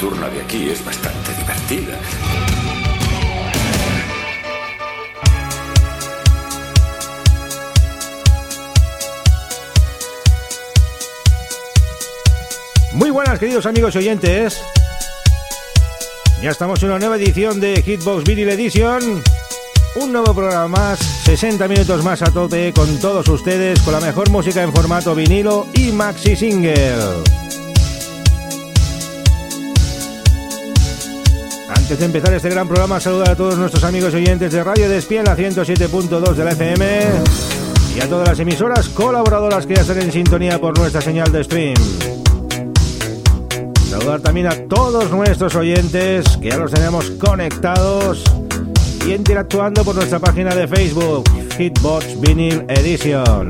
Nocturna de aquí es bastante divertida. Muy buenas queridos amigos y oyentes. Ya estamos en una nueva edición de Hitbox Vinyl Edition. Un nuevo programa más, 60 minutos más a tope con todos ustedes, con la mejor música en formato vinilo y maxi single. Antes de empezar este gran programa, saludar a todos nuestros amigos oyentes de Radio Despien, la 107.2 de la FM, y a todas las emisoras colaboradoras que ya están en sintonía por nuestra señal de stream. Saludar también a todos nuestros oyentes que ya los tenemos conectados y interactuando por nuestra página de Facebook, Hitbox Vinyl Edition.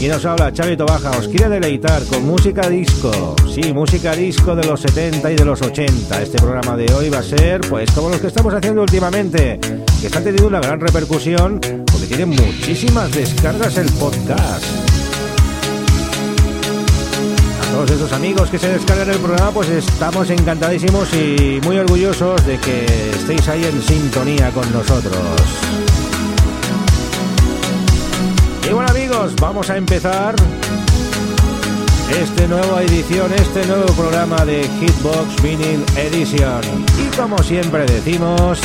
Y nos habla Chavito Baja, os quiere deleitar con música disco. Sí, música disco de los 70 y de los 80. Este programa de hoy va a ser, pues, como los que estamos haciendo últimamente, que están teniendo una gran repercusión porque tienen muchísimas descargas el podcast todos esos amigos que se descargan el programa, pues estamos encantadísimos y muy orgullosos de que estéis ahí en sintonía con nosotros. Y bueno amigos, vamos a empezar esta nueva edición, este nuevo programa de Hitbox Vinyl Edition. Y como siempre decimos,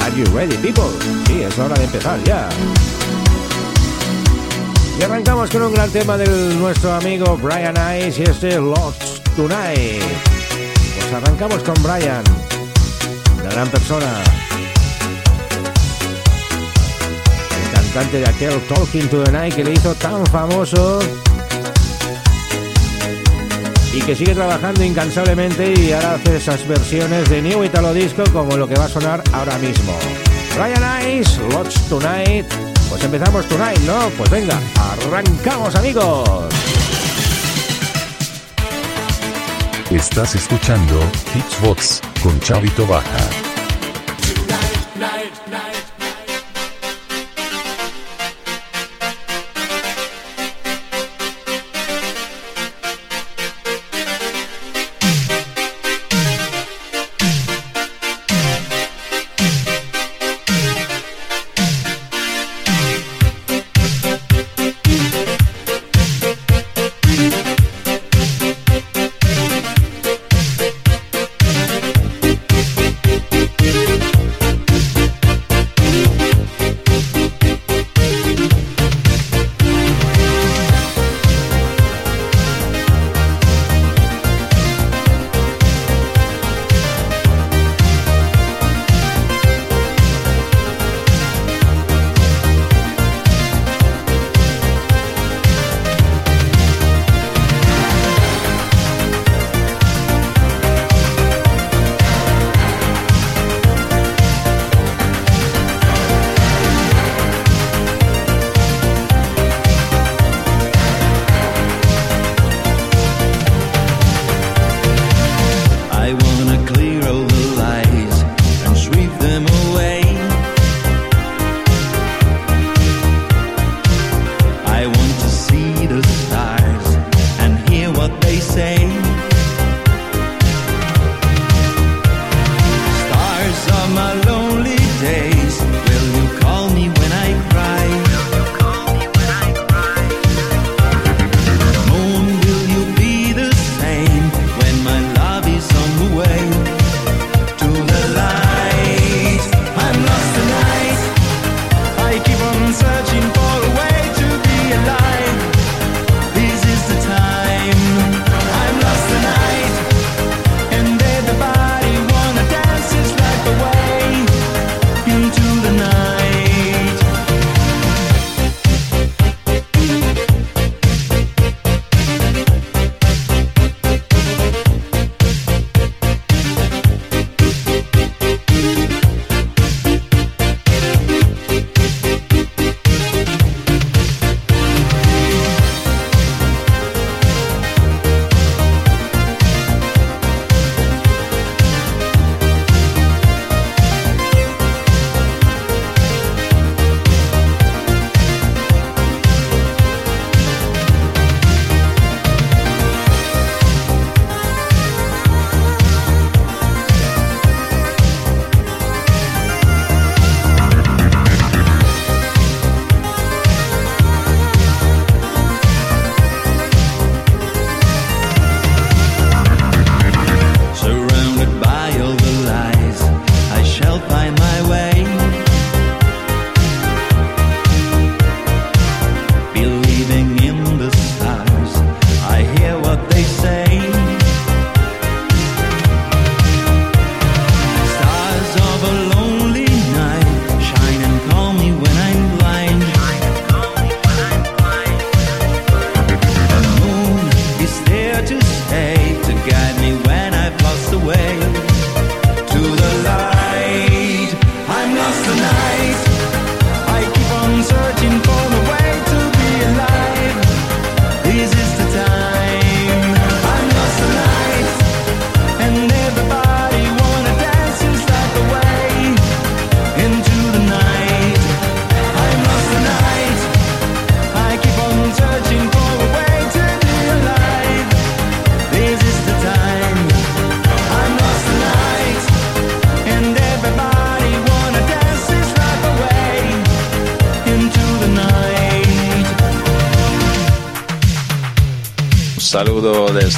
¿Are you ready people? Sí, es hora de empezar ya. Y arrancamos con un gran tema de nuestro amigo Brian Ice y este Lost Tonight. Pues arrancamos con Brian, una gran persona. Cantante de aquel Talking to the Night que le hizo tan famoso y que sigue trabajando incansablemente y ahora hace esas versiones de New Italo Disco como lo que va a sonar ahora mismo. Brian Ice, Lost Tonight. Pues empezamos tonight, ¿no? Pues venga, arrancamos amigos. Estás escuchando Hitsbox con Chavito Baja.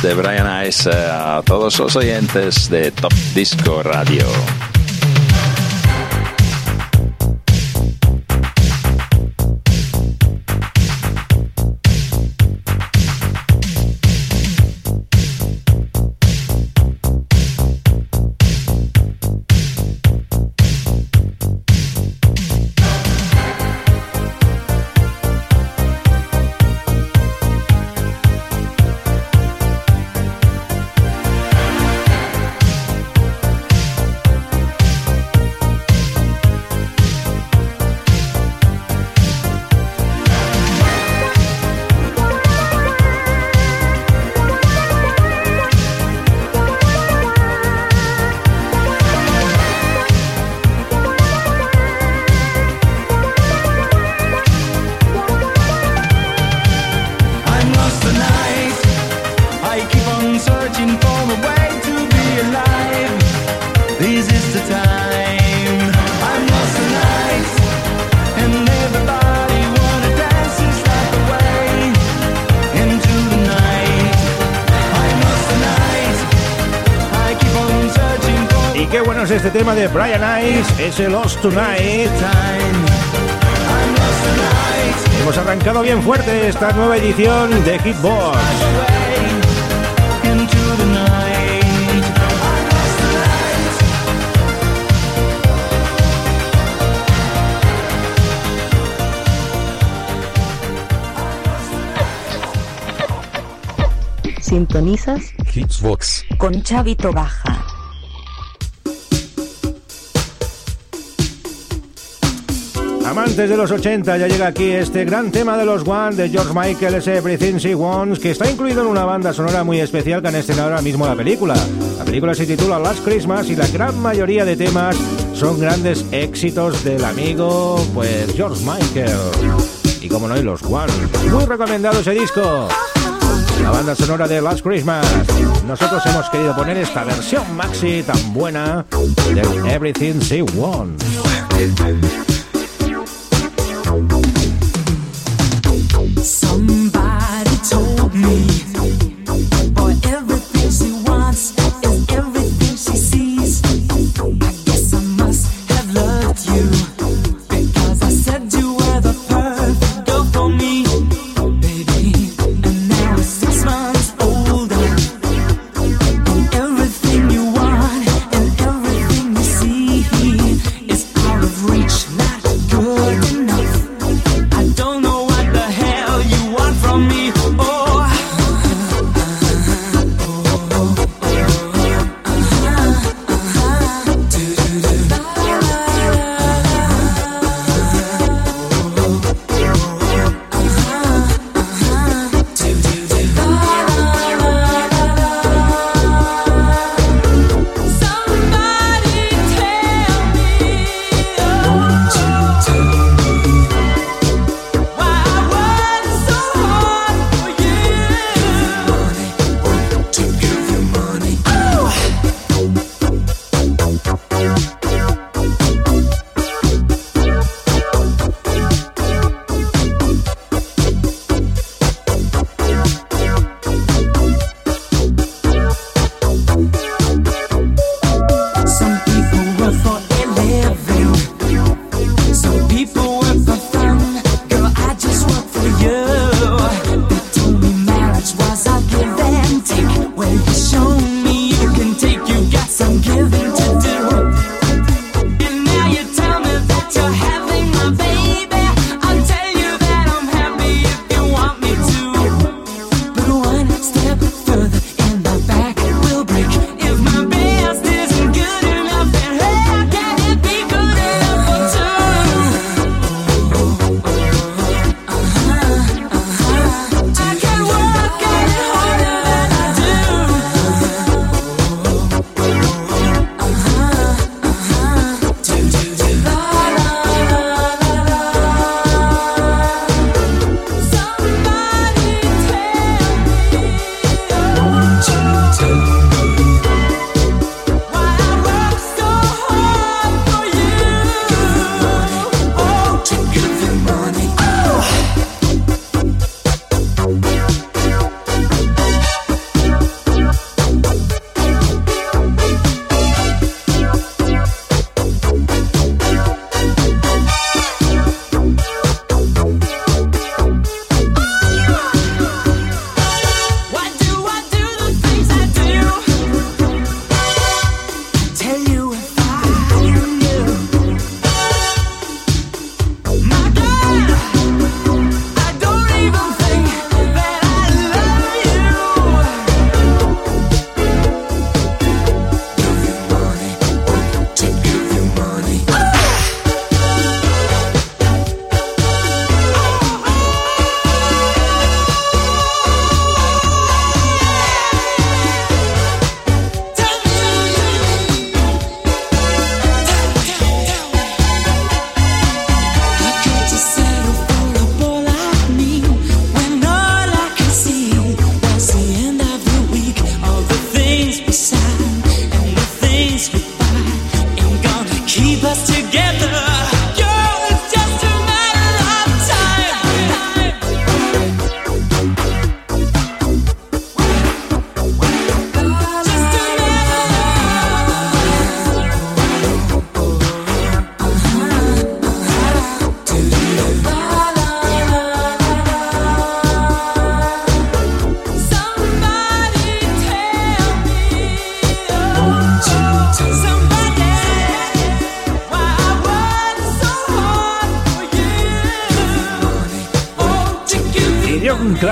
Desde Brian Ice a todos los oyentes de Top Disco Radio. Tema de Brian Ice, ese Lost Tonight. Hemos arrancado bien fuerte esta nueva edición de Hitbox. Sintonizas Hitsbox con Chavito Baja. Amantes de los 80, ya llega aquí este gran tema de los One de George Michael, ese Everything She Wants, que está incluido en una banda sonora muy especial que han estrenado ahora mismo la película. La película se titula Last Christmas y la gran mayoría de temas son grandes éxitos del amigo, pues George Michael. Y como no hay los One. Muy recomendado ese disco. La banda sonora de Last Christmas. Nosotros hemos querido poner esta versión maxi tan buena de Everything She Wants.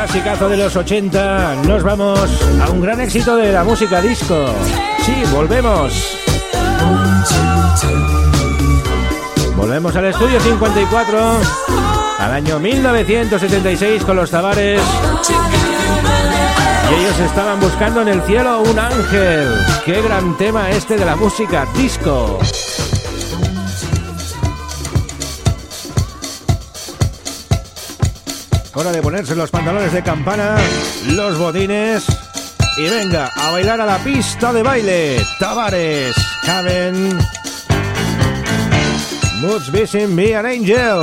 clasicazo de los 80, nos vamos a un gran éxito de la música disco. Sí, volvemos. Volvemos al estudio 54, al año 1976 con los Tavares. Y ellos estaban buscando en el cielo un ángel. Qué gran tema este de la música disco. Hora de ponerse los pantalones de campana, los botines y venga a bailar a la pista de baile. Tavares, Caben, Moods Missing Me an Angel.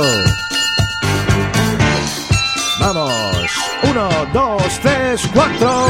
Vamos, uno, dos, tres, cuatro.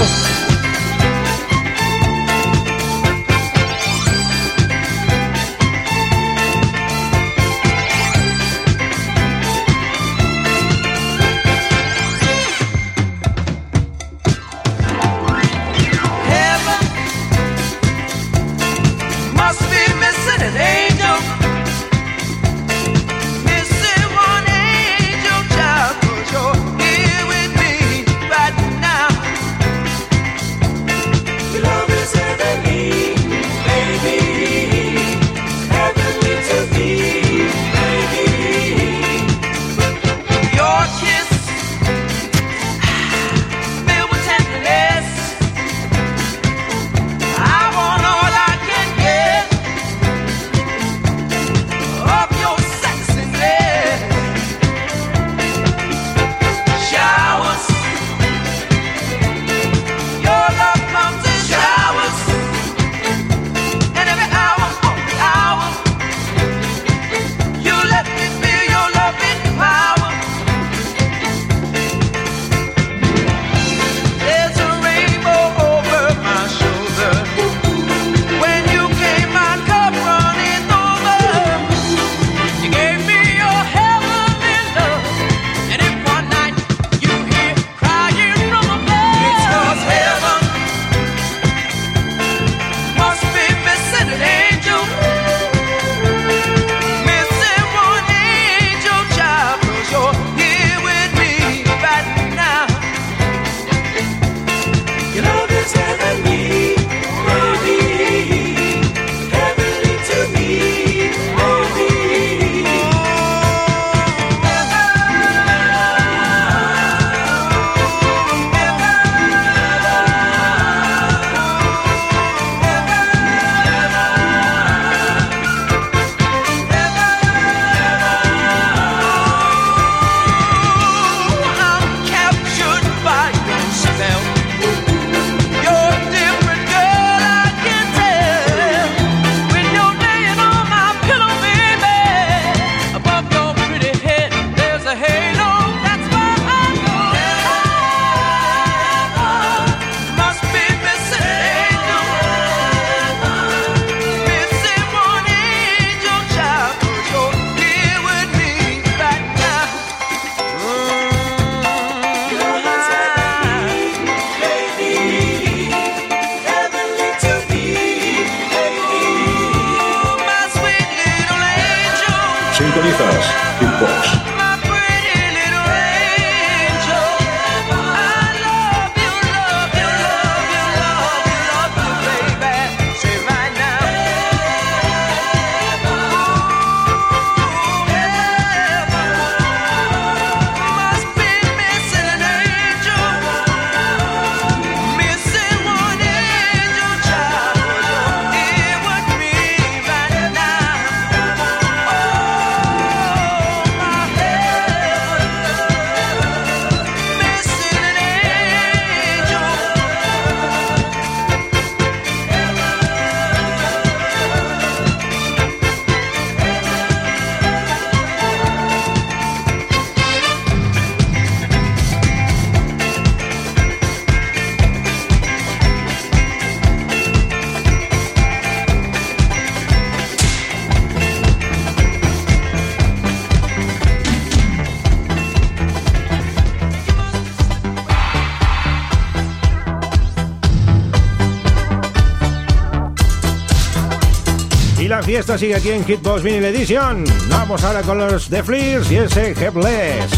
fiesta sigue aquí en Hitbox Vinyl Edition. Vamos ahora con los The Fleers y ese Headless.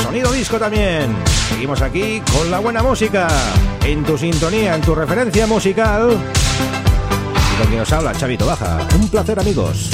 Sonido disco también. Seguimos aquí con la buena música. En tu sintonía, en tu referencia musical. Y con quien nos habla, Chavito Baja. Un placer, amigos.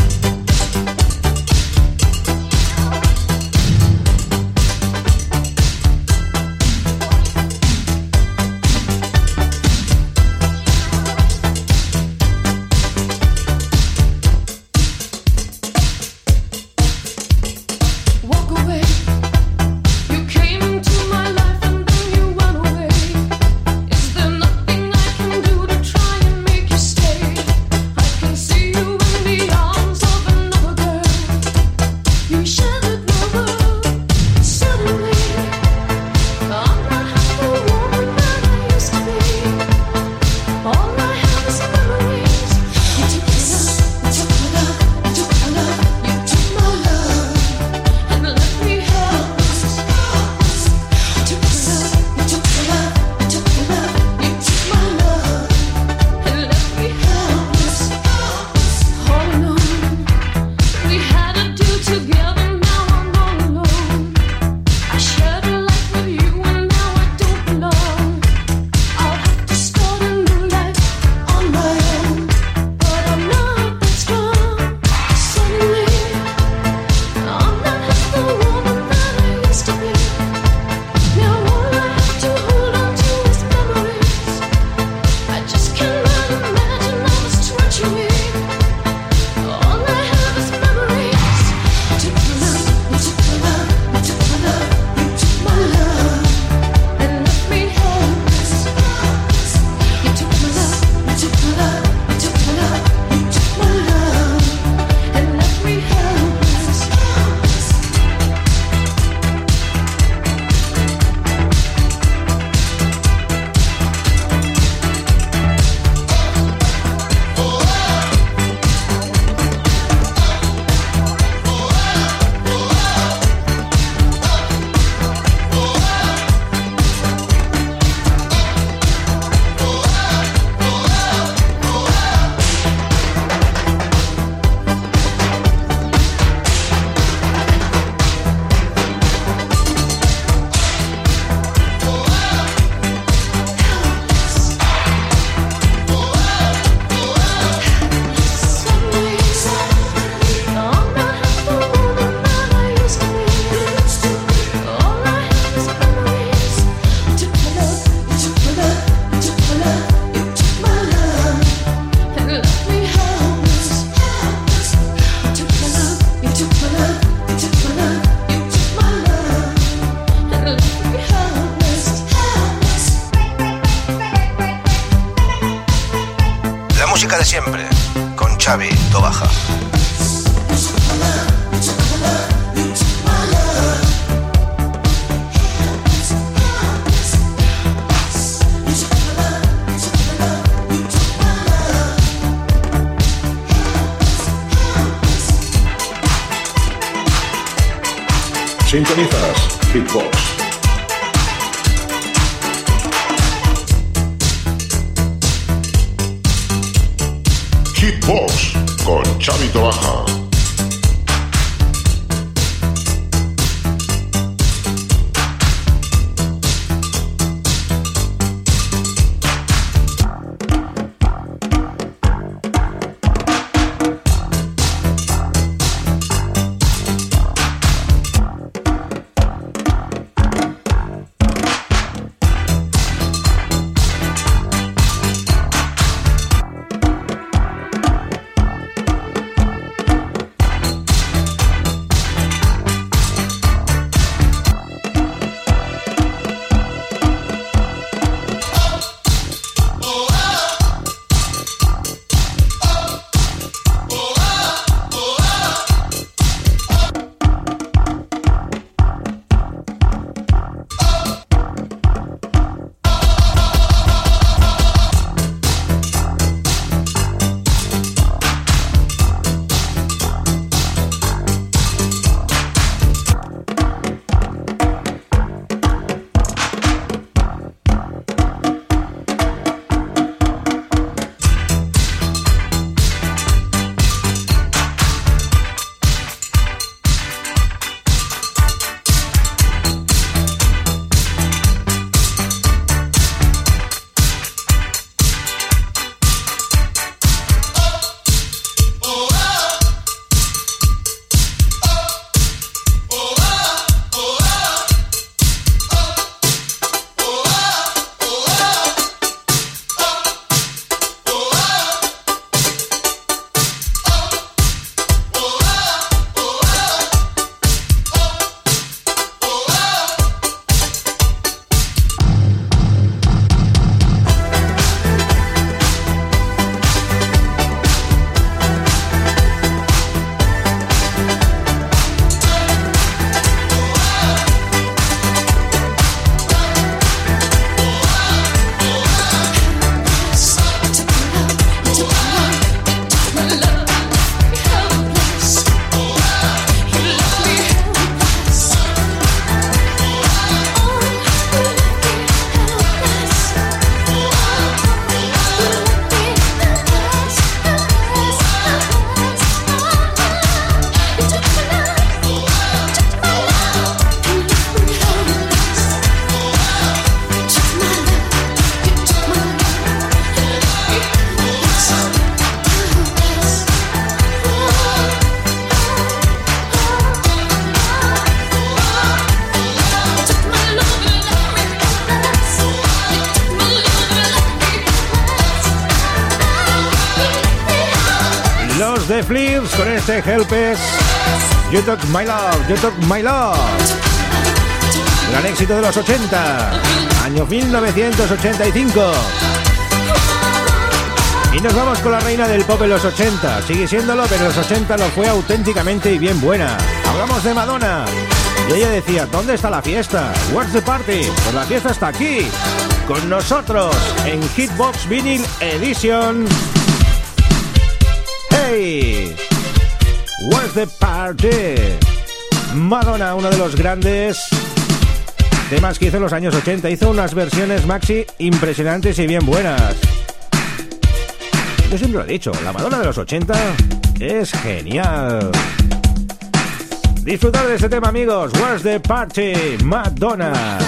Este Helpes. You Took My Love, You Took My Love. Gran éxito de los 80. Año 1985. Y nos vamos con la reina del pop en los 80. Sigue siéndolo, pero en los 80 lo fue auténticamente y bien buena. Hablamos de Madonna. Y ella decía, ¿dónde está la fiesta? Where's the party? Pues la fiesta está aquí. Con nosotros en Hitbox Vinyl Edition. ¡Hey! Party? Madonna, uno de los grandes temas que hizo en los años 80. Hizo unas versiones maxi impresionantes y bien buenas. Yo siempre lo he dicho, la Madonna de los 80 es genial. Disfrutar de este tema, amigos. Where's the party? Madonna.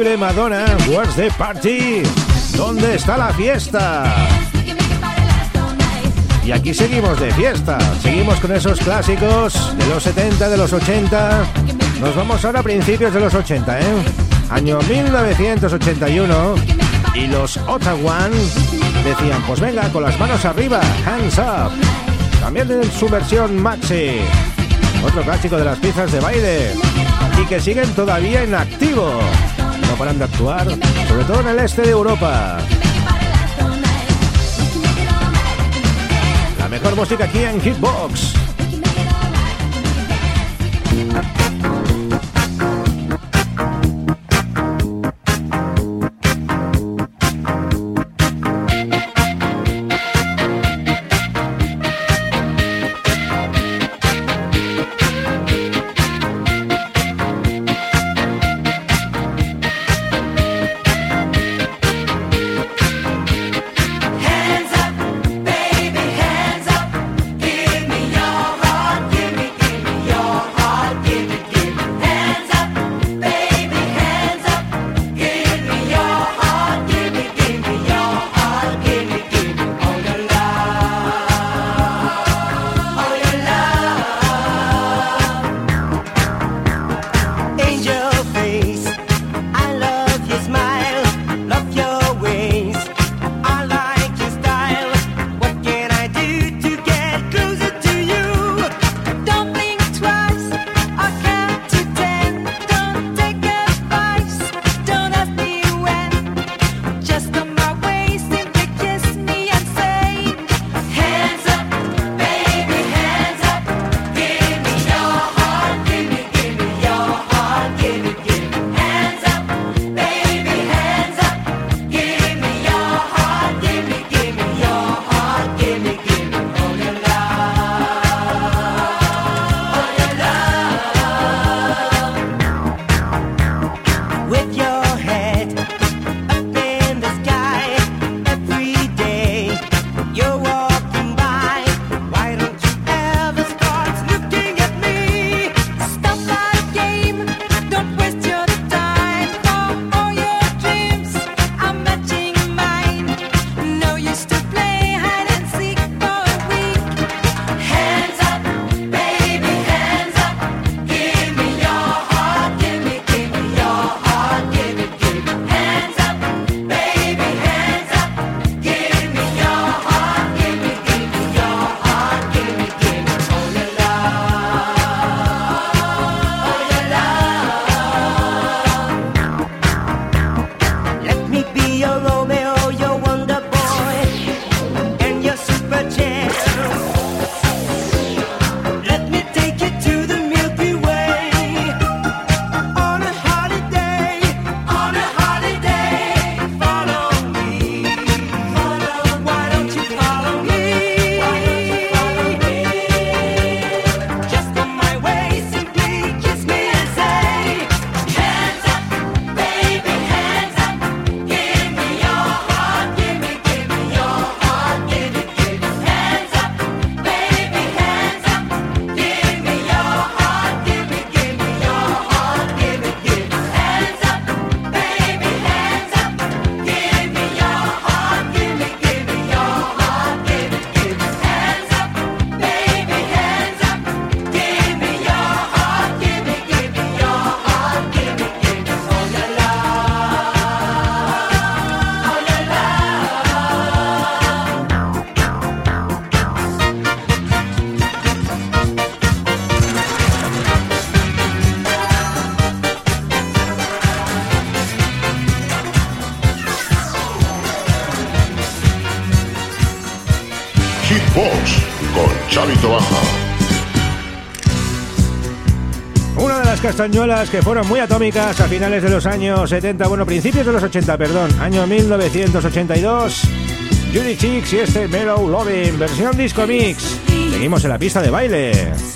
Madonna, Where's the Party? ¿Dónde está la fiesta? Y aquí seguimos de fiesta, seguimos con esos clásicos de los 70, de los 80. Nos vamos ahora a principios de los 80, ¿eh? Año 1981 y los Otawan decían, pues venga, con las manos arriba, hands up. También en su versión maxi, otro clásico de las piezas de baile y que siguen todavía en activo no paran de actuar, sobre todo en el este de Europa. La mejor música aquí en Hitbox. castañuelas que fueron muy atómicas a finales de los años 70, bueno, principios de los 80, perdón, año 1982. Judy Chicks y este Mellow Loving, versión disco mix. Seguimos en la pista de baile.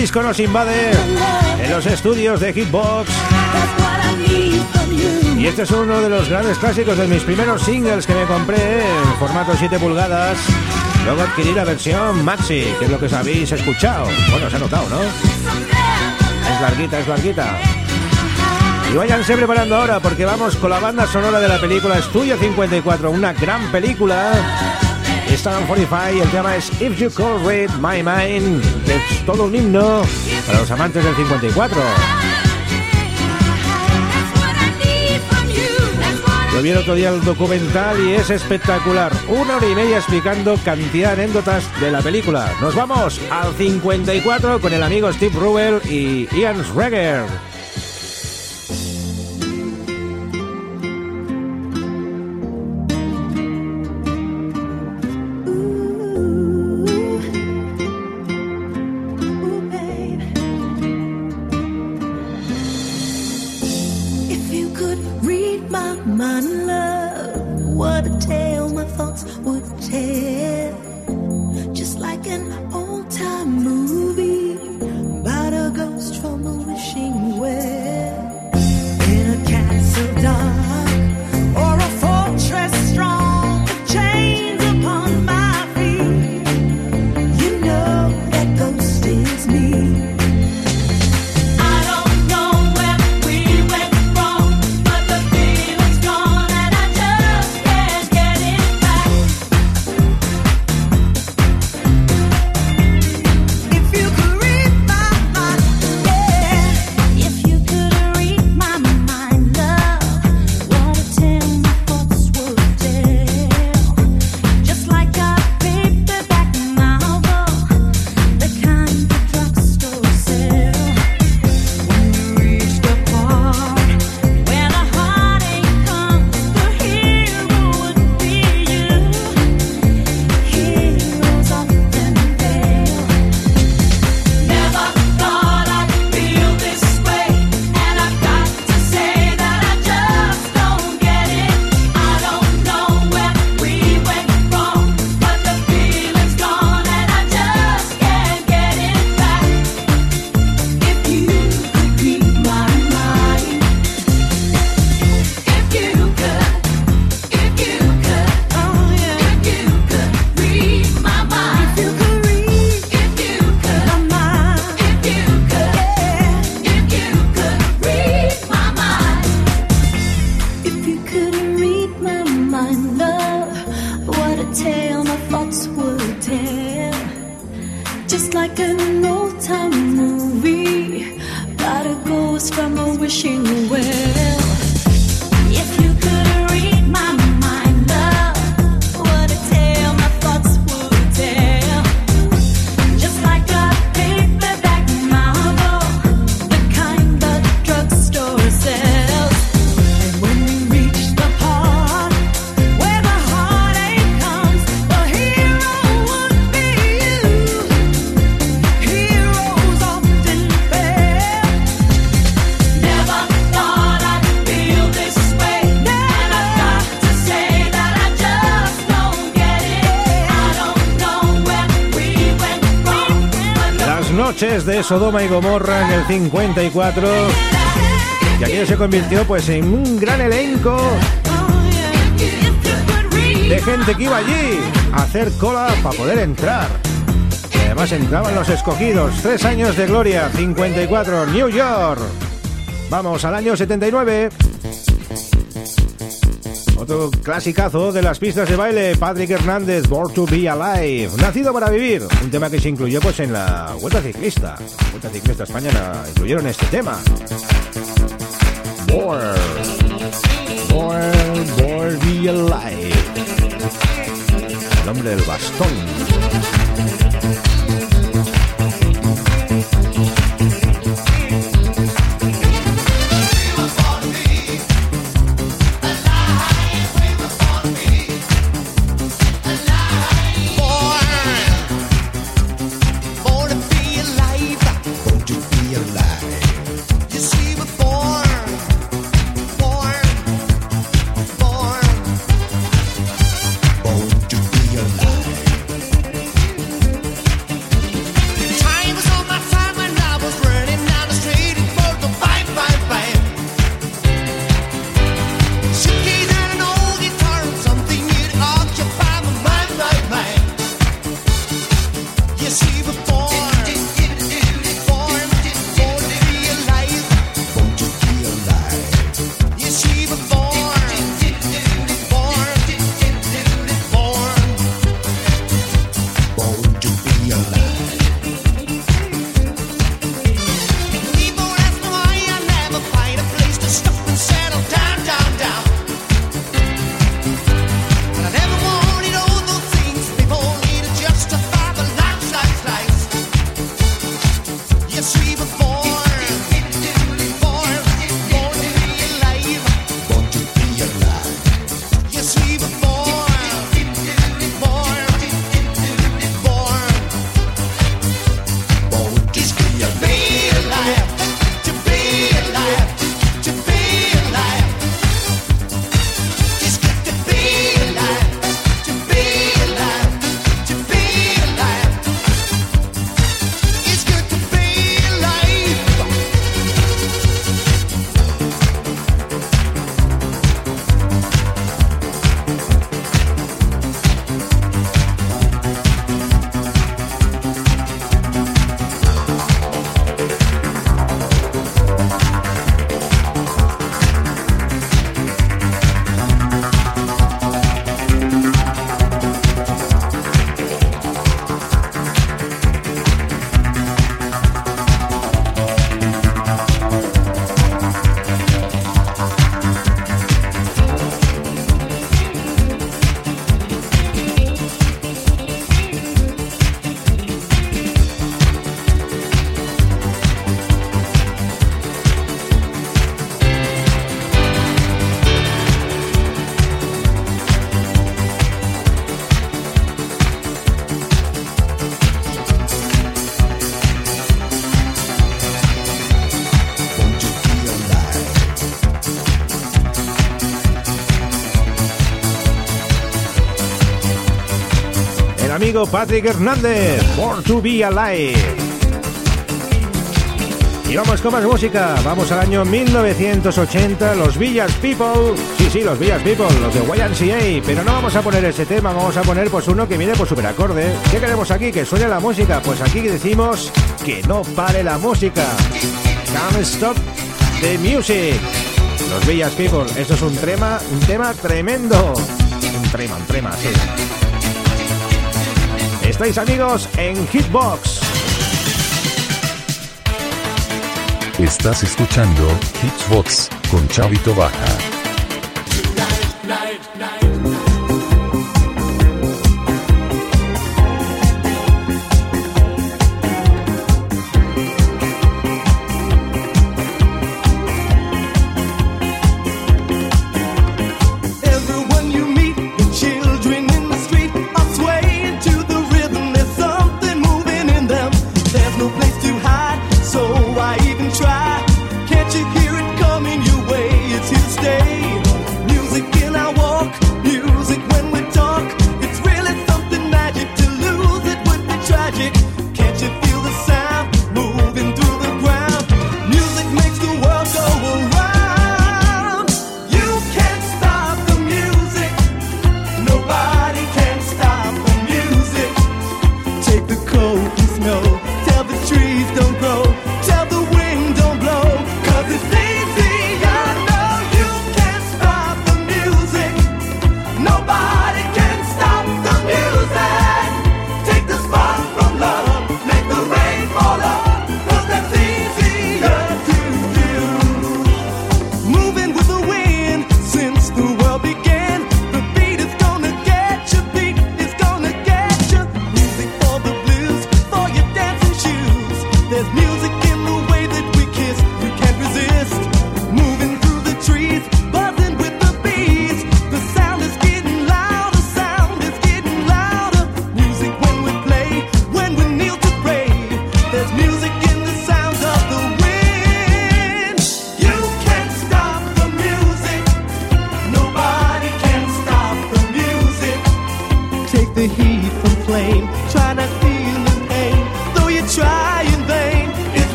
Disco nos invade en los estudios de Hitbox. Y este es uno de los grandes clásicos de mis primeros singles que me compré en formato 7 pulgadas. Luego adquirí la versión Maxi, que es lo que os habéis escuchado. Bueno, se ha notado, ¿no? Es larguita, es larguita. Y váyanse preparando ahora porque vamos con la banda sonora de la película Estudio 54, una gran película. En 45 y el tema es If You Could Read My Mind, que es todo un himno para los amantes del 54. Yo vi el otro día el documental y es espectacular. Una hora y media explicando cantidad de anécdotas de la película. Nos vamos al 54 con el amigo Steve Rubel y Ian Schreger. Sodoma y Gomorra en el 54. Y aquello se convirtió pues en un gran elenco de gente que iba allí a hacer cola para poder entrar. Y además entraban los escogidos. Tres años de gloria, 54, New York. Vamos al año 79. Clasicazo de las pistas de baile, Patrick Hernández, Born to Be Alive, Nacido para Vivir, un tema que se incluyó pues en la Vuelta Ciclista. La Vuelta Ciclista Española incluyeron este tema. Born, Born, Born Be Alive. El nombre del bastón. amigo Patrick Hernández, Born to Be Alive. Y vamos con más música, vamos al año 1980, los Villas People, sí, sí, los Villas People, los de YMCA, pero no vamos a poner ese tema, vamos a poner pues uno que viene por superacorde. ¿Qué queremos aquí? Que suene la música, pues aquí decimos que no pare la música. Can't stop the music. Los Villas People, esto es un tema, un tema tremendo. Un trema, un trema, sí. Estáis amigos en Hitbox. Estás escuchando Hitbox con Chavito Baja.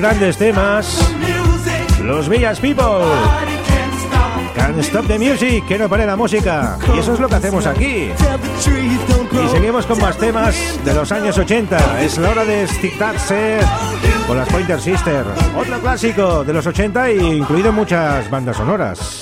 grandes temas. Los Villas People. Can't Stop the Music, que no pare la música. Y eso es lo que hacemos aquí. Y seguimos con más temas de los años 80. Es la hora de esticarse con las Pointer Sisters. Otro clásico de los 80 y incluido muchas bandas sonoras.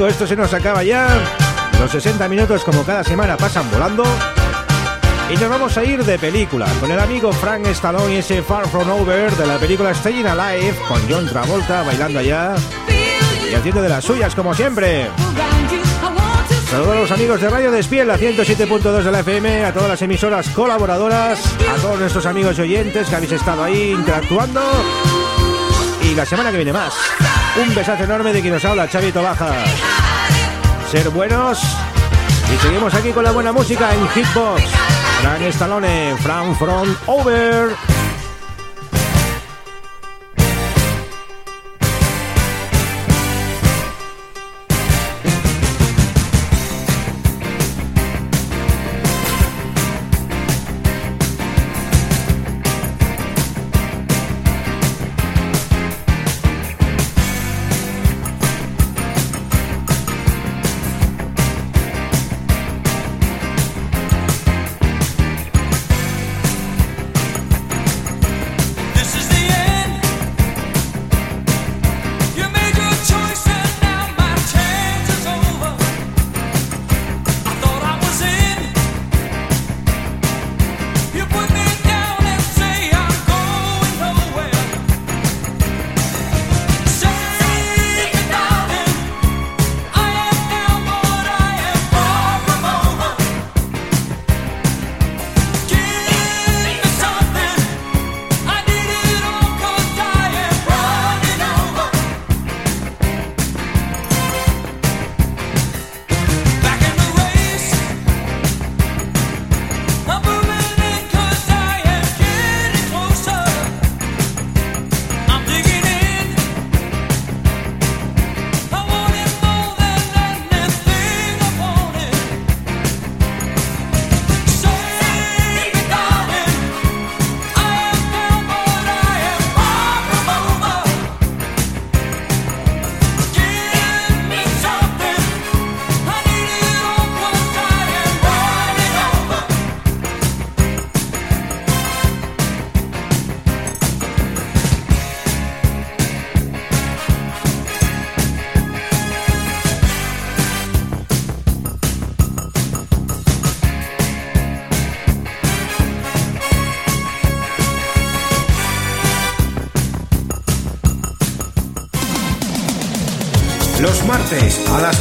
Esto se nos acaba ya. Los 60 minutos como cada semana pasan volando. Y nos vamos a ir de película con el amigo Frank Stallone y ese Far From Over de la película Staying Alive con John Travolta bailando allá y haciendo de las suyas como siempre. Saludos a los amigos de Radio Despiel, la 107.2 de la FM, a todas las emisoras colaboradoras, a todos nuestros amigos y oyentes que habéis estado ahí interactuando. Y la semana que viene más. Un besazo enorme de quien nos habla, Chavito Baja. Ser buenos. Y seguimos aquí con la buena música en Hitbox. Fran Stallone, Fran From Over.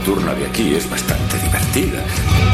Nocturna de aquí es bastante divertida.